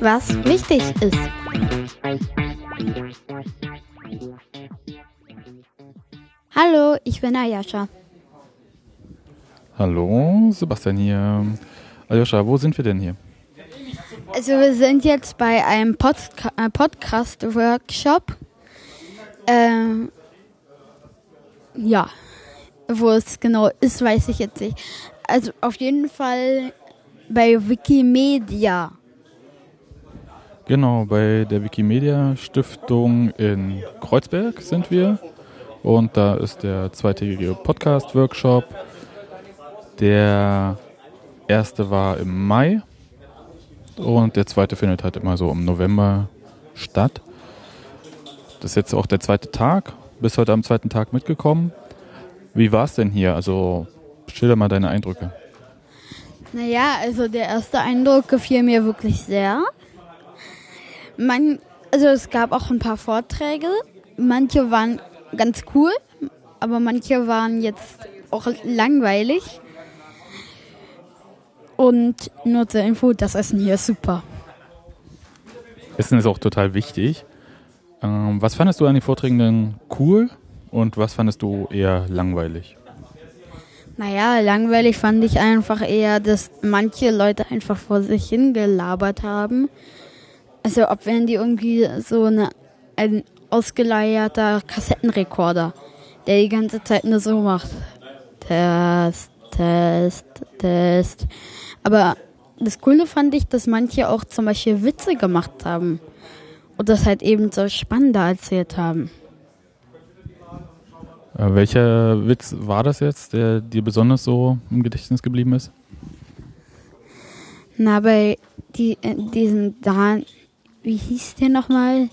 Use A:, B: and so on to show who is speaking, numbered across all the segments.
A: was wichtig ist. Hallo, ich bin Ayasha.
B: Hallo, Sebastian hier. Ayosha, wo sind wir denn hier?
A: Also wir sind jetzt bei einem Podca äh, Podcast-Workshop. Ähm, ja, wo es genau ist, weiß ich jetzt nicht. Also auf jeden Fall bei Wikimedia.
B: Genau, bei der Wikimedia Stiftung in Kreuzberg sind wir. Und da ist der zweitägige Podcast-Workshop. Der erste war im Mai und der zweite findet halt immer so im November statt. Das ist jetzt auch der zweite Tag. Bist heute am zweiten Tag mitgekommen. Wie war es denn hier? Also schilder mal deine Eindrücke.
A: Naja, also der erste Eindruck gefiel mir wirklich sehr. Man, also es gab auch ein paar Vorträge. Manche waren ganz cool, aber manche waren jetzt auch langweilig. Und nur zur Info, das Essen hier ist super.
B: Essen ist auch total wichtig. Ähm, was fandest du an den Vorträgen denn cool und was fandest du eher langweilig?
A: Naja, langweilig fand ich einfach eher, dass manche Leute einfach vor sich hingelabert haben. Also, ob wenn die irgendwie so eine, ein ausgeleierter Kassettenrekorder, der die ganze Zeit nur so macht. Test, Test, Test. Aber das Coole fand ich, dass manche auch zum Beispiel Witze gemacht haben und das halt eben so spannender erzählt haben.
B: Äh, welcher Witz war das jetzt, der dir besonders so im Gedächtnis geblieben ist?
A: Na, bei die, äh, diesem Dan, wie hieß der nochmal?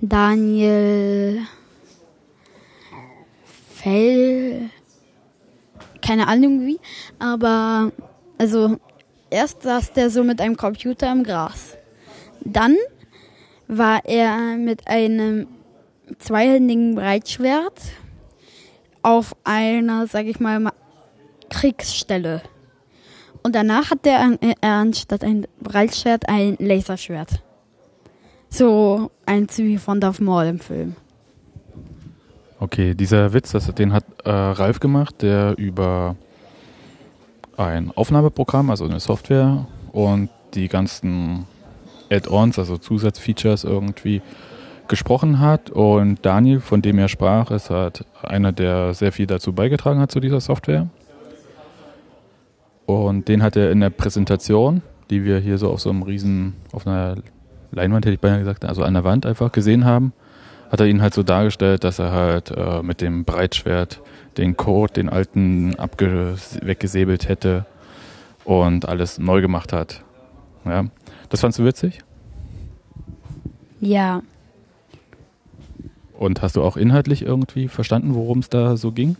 A: Daniel Fell, keine Ahnung wie, aber also erst saß der so mit einem Computer im Gras. Dann war er mit einem zweihändigen Breitschwert auf einer, sag ich mal, Kriegsstelle. Und danach hat er anstatt ein Breitschwert ein Laserschwert. So ein wie von Darth Maul im Film.
B: Okay, dieser Witz, das, den hat äh, Ralf gemacht, der über ein Aufnahmeprogramm, also eine Software und die ganzen Add-ons, also Zusatzfeatures irgendwie gesprochen hat. Und Daniel, von dem er sprach, ist halt einer, der sehr viel dazu beigetragen hat zu dieser Software. Und den hat er in der Präsentation, die wir hier so auf so einem riesen, auf einer Leinwand hätte ich beinahe gesagt, also an der Wand einfach gesehen haben, hat er ihn halt so dargestellt, dass er halt äh, mit dem Breitschwert den Code, den alten weggesäbelt hätte und alles neu gemacht hat. Ja. Das fandst du witzig?
A: Ja.
B: Und hast du auch inhaltlich irgendwie verstanden, worum es da so ging?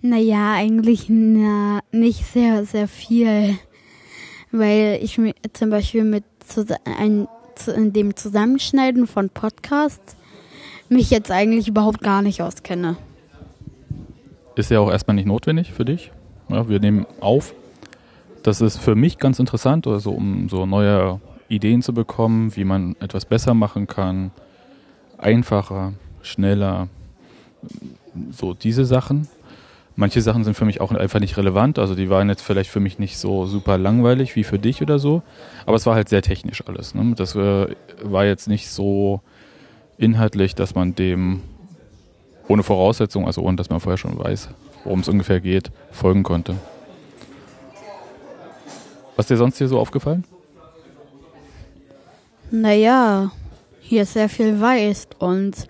A: Naja, eigentlich na, nicht sehr, sehr viel. Weil ich mir zum Beispiel mit ein, dem Zusammenschneiden von Podcasts mich jetzt eigentlich überhaupt gar nicht auskenne.
B: Ist ja auch erstmal nicht notwendig für dich. Ja, wir nehmen auf. Das ist für mich ganz interessant, also um so neue Ideen zu bekommen, wie man etwas besser machen kann, einfacher, schneller, so diese Sachen. Manche Sachen sind für mich auch einfach nicht relevant, also die waren jetzt vielleicht für mich nicht so super langweilig wie für dich oder so, aber es war halt sehr technisch alles. Ne? Das äh, war jetzt nicht so inhaltlich, dass man dem ohne Voraussetzung, also ohne dass man vorher schon weiß, worum es ungefähr geht, folgen konnte. Was dir sonst hier so aufgefallen?
A: Naja, hier ist sehr viel weiß und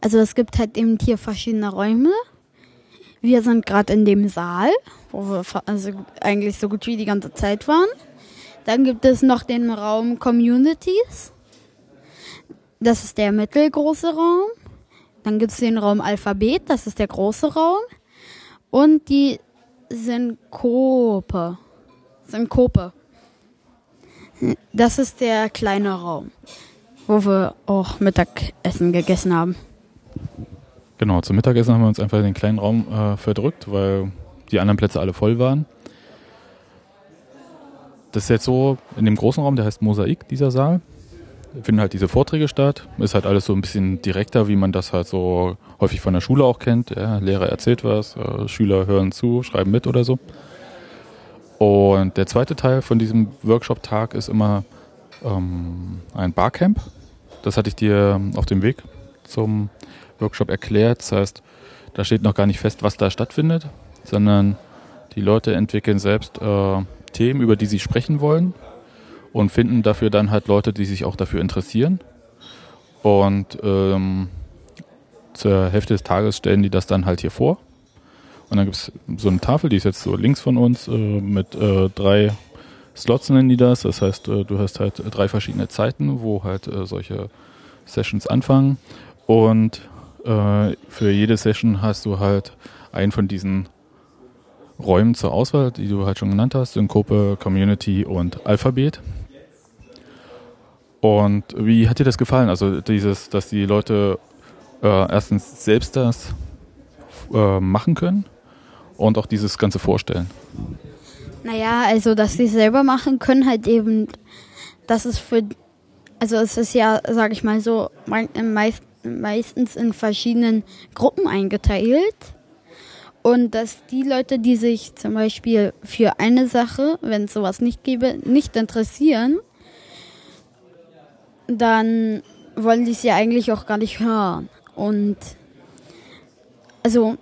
A: also es gibt halt eben hier verschiedene Räume. Wir sind gerade in dem Saal, wo wir also eigentlich so gut wie die ganze Zeit waren. Dann gibt es noch den Raum Communities. Das ist der mittelgroße Raum. Dann gibt es den Raum Alphabet, das ist der große Raum. Und die Synkope. Synkope. Das ist der kleine Raum, wo wir auch Mittagessen gegessen haben.
B: Genau, zum Mittagessen haben wir uns einfach in den kleinen Raum äh, verdrückt, weil die anderen Plätze alle voll waren. das ist jetzt so in dem großen Raum, der heißt Mosaik, dieser Saal. Finden halt diese Vorträge statt. Ist halt alles so ein bisschen direkter, wie man das halt so häufig von der Schule auch kennt. Ja, Lehrer erzählt was, äh, Schüler hören zu, schreiben mit oder so. Und der zweite Teil von diesem Workshop-Tag ist immer ähm, ein Barcamp. Das hatte ich dir auf dem Weg zum Workshop erklärt. Das heißt, da steht noch gar nicht fest, was da stattfindet, sondern die Leute entwickeln selbst äh, Themen, über die sie sprechen wollen und finden dafür dann halt Leute, die sich auch dafür interessieren. Und ähm, zur Hälfte des Tages stellen die das dann halt hier vor. Und dann gibt es so eine Tafel, die ist jetzt so links von uns, äh, mit äh, drei Slots nennen die das. Das heißt, äh, du hast halt drei verschiedene Zeiten, wo halt äh, solche Sessions anfangen. Und äh, für jede Session hast du halt einen von diesen Räumen zur Auswahl, die du halt schon genannt hast, Synkope, Community und Alphabet. Und wie hat dir das gefallen? Also dieses, dass die Leute äh, erstens selbst das äh, machen können und auch dieses Ganze vorstellen.
A: Naja, also dass sie selber machen können, halt eben, das ist für, also es ist ja, sag ich mal so, meist, meistens in verschiedenen Gruppen eingeteilt. Und dass die Leute, die sich zum Beispiel für eine Sache, wenn es sowas nicht gäbe, nicht interessieren, dann wollen die es ja eigentlich auch gar nicht hören. Und also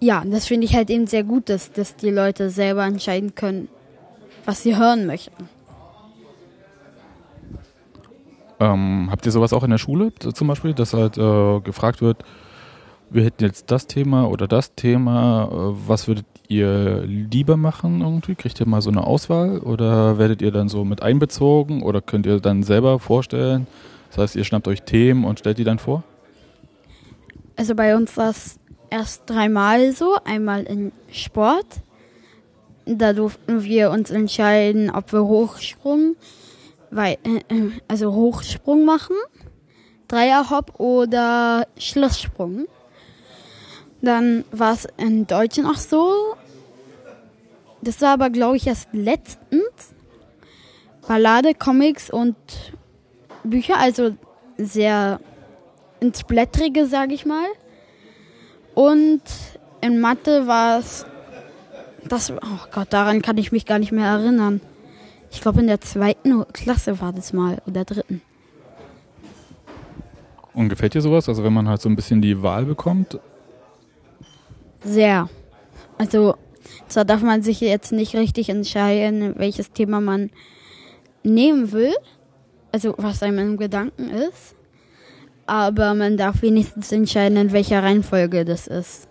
A: ja, das finde ich halt eben sehr gut, dass, dass die Leute selber entscheiden können, was sie hören möchten.
B: Ähm, habt ihr sowas auch in der Schule zum Beispiel, dass halt äh, gefragt wird, wir hätten jetzt das Thema oder das Thema, äh, was würdet ihr lieber machen irgendwie? Kriegt ihr mal so eine Auswahl oder werdet ihr dann so mit einbezogen oder könnt ihr dann selber vorstellen? Das heißt, ihr schnappt euch Themen und stellt die dann vor?
A: Also bei uns war es erst dreimal so. Einmal in Sport. Da durften wir uns entscheiden, ob wir Hochsprung, weil, äh, also Hochsprung machen, Dreierhopp oder Schlusssprung. Dann war es in Deutsch noch so. Das war aber, glaube ich, erst letztens. Ballade, Comics und Bücher, also sehr ins Blättrige, sage ich mal. Und in Mathe war es, das, oh Gott, daran kann ich mich gar nicht mehr erinnern. Ich glaube, in der zweiten Klasse war das mal oder dritten.
B: Und gefällt dir sowas? Also wenn man halt so ein bisschen die Wahl bekommt,
A: sehr. Also, zwar darf man sich jetzt nicht richtig entscheiden, welches Thema man nehmen will, also was einem im Gedanken ist, aber man darf wenigstens entscheiden, in welcher Reihenfolge das ist.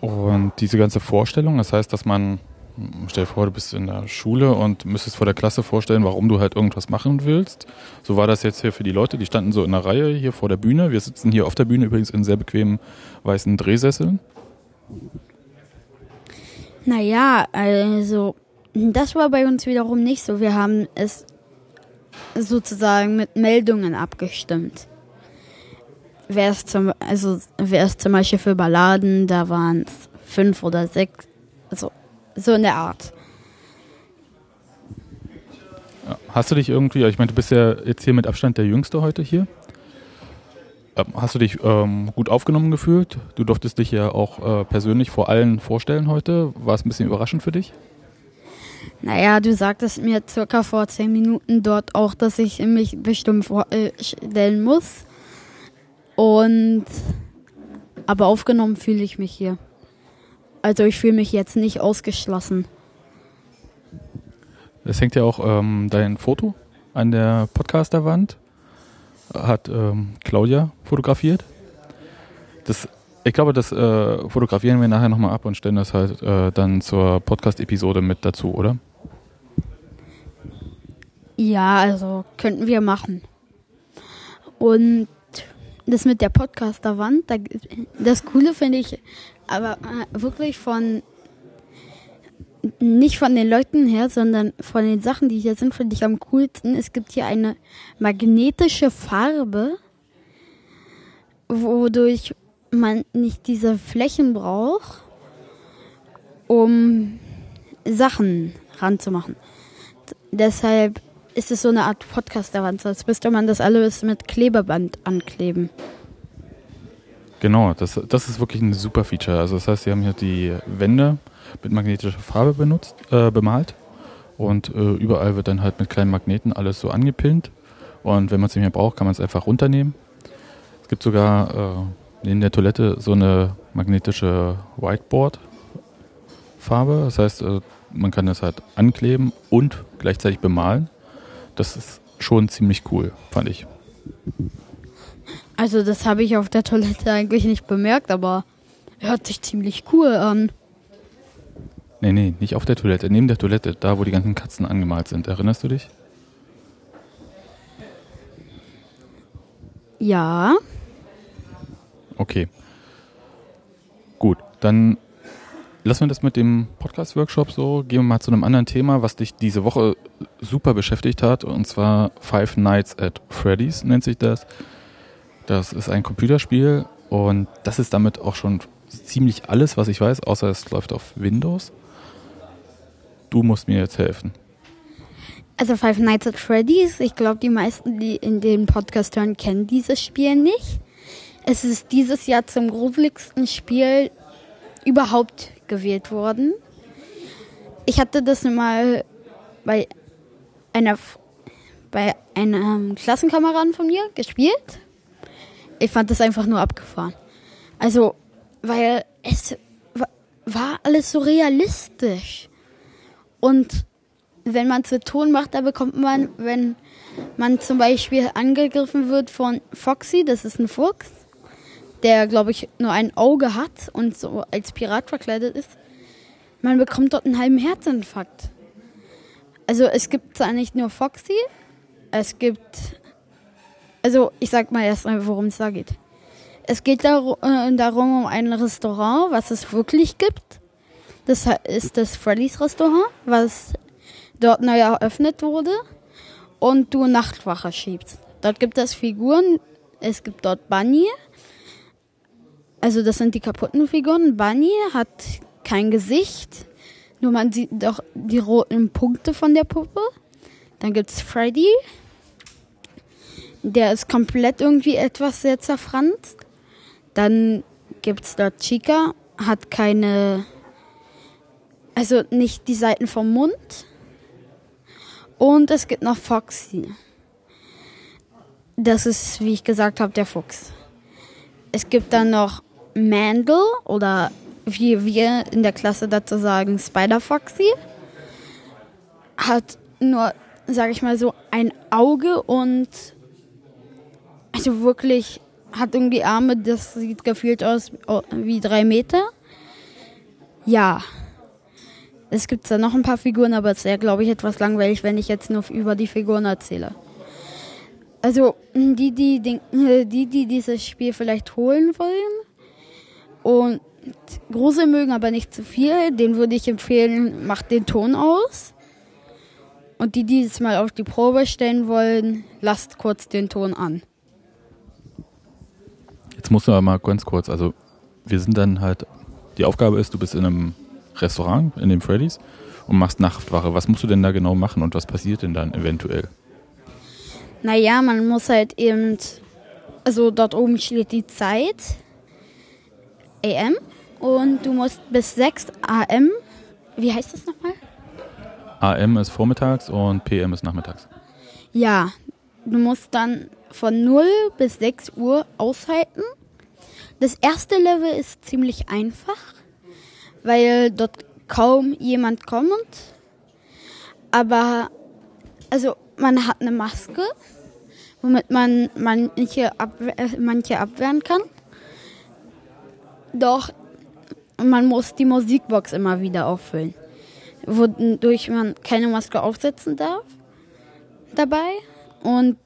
B: Und diese ganze Vorstellung, das heißt, dass man, stell dir vor, du bist in der Schule und müsstest vor der Klasse vorstellen, warum du halt irgendwas machen willst. So war das jetzt hier für die Leute, die standen so in der Reihe hier vor der Bühne. Wir sitzen hier auf der Bühne übrigens in sehr bequemen weißen Drehsesseln.
A: Naja, also das war bei uns wiederum nicht so. Wir haben es sozusagen mit Meldungen abgestimmt. Wer ist zum, also wer ist zum Beispiel für Balladen, da waren es fünf oder sechs, also so in der Art.
B: Hast du dich irgendwie, ich meine, du bist ja jetzt hier mit Abstand der Jüngste heute hier. Ähm, hast du dich ähm, gut aufgenommen gefühlt? Du durftest dich ja auch äh, persönlich vor allen vorstellen heute. War es ein bisschen überraschend für dich?
A: Naja, du sagtest mir circa vor zehn Minuten dort auch, dass ich mich bestimmt vorstellen muss. Und aber aufgenommen fühle ich mich hier. Also ich fühle mich jetzt nicht ausgeschlossen.
B: Es hängt ja auch ähm, dein Foto an der Podcasterwand. Hat ähm, Claudia fotografiert. Das, ich glaube, das äh, fotografieren wir nachher nochmal ab und stellen das halt äh, dann zur Podcast-Episode mit dazu, oder?
A: Ja, also könnten wir machen. Und das mit der Podcasterwand, das Coole finde ich, aber äh, wirklich von nicht von den Leuten her, sondern von den Sachen, die hier sind, finde ich am coolsten. Es gibt hier eine magnetische Farbe, wodurch man nicht diese Flächen braucht, um Sachen ranzumachen. Deshalb ist es so eine Art Podcast daran, als müsste man das alles mit Klebeband ankleben.
B: Genau, das, das ist wirklich ein super Feature. Also das heißt, sie haben hier die Wände mit magnetischer Farbe benutzt, äh, bemalt und äh, überall wird dann halt mit kleinen Magneten alles so angepinnt und wenn man es nicht mehr braucht, kann man es einfach runternehmen. Es gibt sogar äh, in der Toilette so eine magnetische Whiteboard-Farbe. Das heißt, äh, man kann das halt ankleben und gleichzeitig bemalen. Das ist schon ziemlich cool, fand ich.
A: Also das habe ich auf der Toilette eigentlich nicht bemerkt, aber hört sich ziemlich cool an.
B: Nee, nee, nicht auf der Toilette, neben der Toilette, da wo die ganzen Katzen angemalt sind. Erinnerst du dich?
A: Ja.
B: Okay. Gut, dann lassen wir das mit dem Podcast-Workshop so. Gehen wir mal zu einem anderen Thema, was dich diese Woche super beschäftigt hat. Und zwar Five Nights at Freddy's nennt sich das. Das ist ein Computerspiel und das ist damit auch schon ziemlich alles, was ich weiß, außer es läuft auf Windows. Du musst mir jetzt helfen.
A: Also Five Nights at Freddy's, ich glaube, die meisten, die in den Podcast hören, kennen dieses Spiel nicht. Es ist dieses Jahr zum gruseligsten Spiel überhaupt gewählt worden. Ich hatte das mal bei einer bei einem Klassenkameraden von mir gespielt. Ich fand das einfach nur abgefahren. Also, weil es war alles so realistisch. Und wenn man zu Ton macht, da bekommt man, wenn man zum Beispiel angegriffen wird von Foxy, das ist ein Fuchs, der, glaube ich, nur ein Auge hat und so als Pirat verkleidet ist, man bekommt dort einen halben Herzinfarkt. Also es gibt zwar nicht nur Foxy, es gibt, also ich sag mal erst mal, worum es da geht. Es geht darum, äh, darum um ein Restaurant, was es wirklich gibt. Das ist das Freddy's Restaurant, was dort neu eröffnet wurde und du Nachtwache schiebst. Dort gibt es Figuren, es gibt dort Bunny, also das sind die kaputten Figuren. Bunny hat kein Gesicht, nur man sieht doch die roten Punkte von der Puppe. Dann gibt es Freddy, der ist komplett irgendwie etwas sehr zerfranst. Dann gibt es dort Chica, hat keine, also nicht die Seiten vom Mund. Und es gibt noch Foxy. Das ist, wie ich gesagt habe, der Fuchs. Es gibt dann noch Mandel oder wie wir in der Klasse dazu sagen, Spider Foxy. Hat nur, sag ich mal so, ein Auge und also wirklich hat irgendwie Arme, das sieht gefühlt aus wie drei Meter. Ja. Es gibt da noch ein paar Figuren, aber es wäre, glaube ich, etwas langweilig, wenn ich jetzt nur über die Figuren erzähle. Also, die, die, die, die, die dieses Spiel vielleicht holen wollen, und große mögen aber nicht zu viel. Den würde ich empfehlen, macht den Ton aus. Und die, die es mal auf die Probe stellen wollen, lasst kurz den Ton an.
B: Jetzt musst du aber mal ganz kurz, also wir sind dann halt, die Aufgabe ist, du bist in einem Restaurant, in dem Freddy's und machst Nachtwache. Was musst du denn da genau machen und was passiert denn dann eventuell?
A: Naja, man muss halt eben, also dort oben steht die Zeit AM und du musst bis 6 AM, wie heißt das nochmal?
B: AM ist vormittags und PM ist nachmittags.
A: Ja, du musst dann von 0 bis 6 Uhr aushalten. Das erste Level ist ziemlich einfach, weil dort kaum jemand kommt. Aber, also man hat eine Maske, womit man manche, abwehr, manche abwehren kann. Doch man muss die Musikbox immer wieder auffüllen, wodurch man keine Maske aufsetzen darf dabei. Und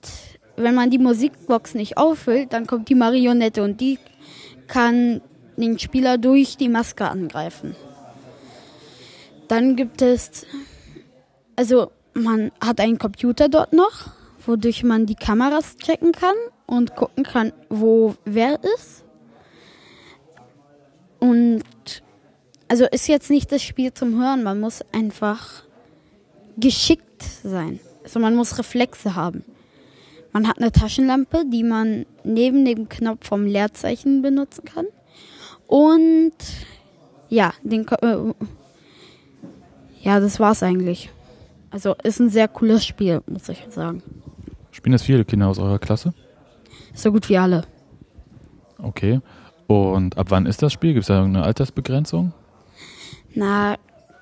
A: wenn man die Musikbox nicht auffüllt, dann kommt die Marionette und die kann den Spieler durch die Maske angreifen. Dann gibt es, also man hat einen Computer dort noch, wodurch man die Kameras checken kann und gucken kann, wo wer ist. Und also ist jetzt nicht das Spiel zum Hören, man muss einfach geschickt sein. Also man muss Reflexe haben. Man hat eine Taschenlampe, die man neben dem Knopf vom Leerzeichen benutzen kann. Und ja, den, äh, ja, das war's eigentlich. Also ist ein sehr cooles Spiel, muss ich sagen.
B: Spielen das viele Kinder aus eurer Klasse?
A: So gut wie alle.
B: Okay. Und ab wann ist das Spiel? Gibt es da irgendeine Altersbegrenzung?
A: Na,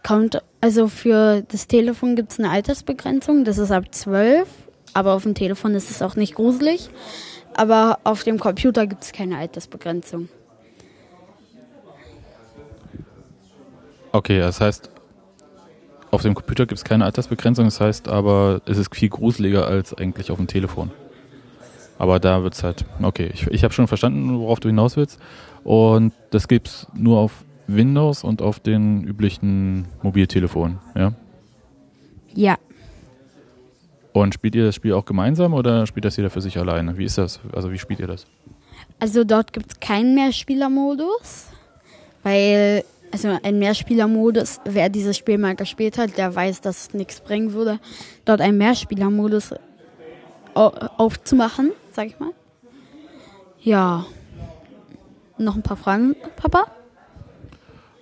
A: kommt, also für das Telefon gibt es eine Altersbegrenzung, das ist ab 12, aber auf dem Telefon ist es auch nicht gruselig. Aber auf dem Computer gibt es keine Altersbegrenzung.
B: Okay, das heißt, auf dem Computer gibt es keine Altersbegrenzung, das heißt aber, es ist viel gruseliger als eigentlich auf dem Telefon. Aber da wird es halt, okay, ich, ich habe schon verstanden, worauf du hinaus willst. Und das gibt es nur auf Windows und auf den üblichen Mobiltelefonen, ja?
A: Ja.
B: Und spielt ihr das Spiel auch gemeinsam oder spielt das jeder für sich alleine? Wie ist das? Also wie spielt ihr das?
A: Also dort gibt es keinen Mehrspielermodus, weil also ein Mehrspielermodus, wer dieses Spiel mal gespielt hat, der weiß, dass es nichts bringen würde, dort einen Mehrspielermodus aufzumachen, sag ich mal. Ja. Noch ein paar Fragen, Papa?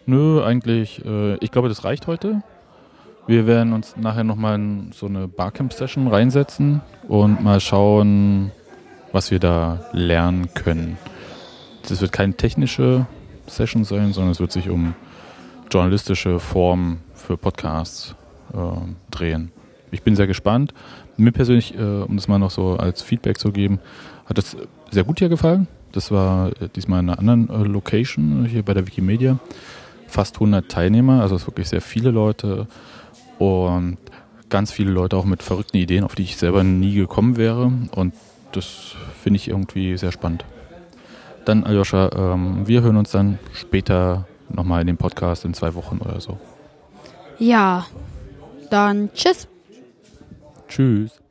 B: Nö, eigentlich, äh, ich glaube, das reicht heute. Wir werden uns nachher nochmal in so eine Barcamp-Session reinsetzen und mal schauen, was wir da lernen können. Das wird keine technische Session sein, sondern es wird sich um journalistische Formen für Podcasts äh, drehen. Ich bin sehr gespannt. Mir persönlich, äh, um das mal noch so als Feedback zu geben, hat es sehr gut hier gefallen. Das war äh, diesmal in einer anderen äh, Location hier bei der Wikimedia. Fast 100 Teilnehmer, also wirklich sehr viele Leute und ganz viele Leute auch mit verrückten Ideen, auf die ich selber nie gekommen wäre. Und das finde ich irgendwie sehr spannend. Dann, Aljoscha, ähm, wir hören uns dann später nochmal in dem Podcast in zwei Wochen oder so.
A: Ja, dann tschüss.
B: Tschüss.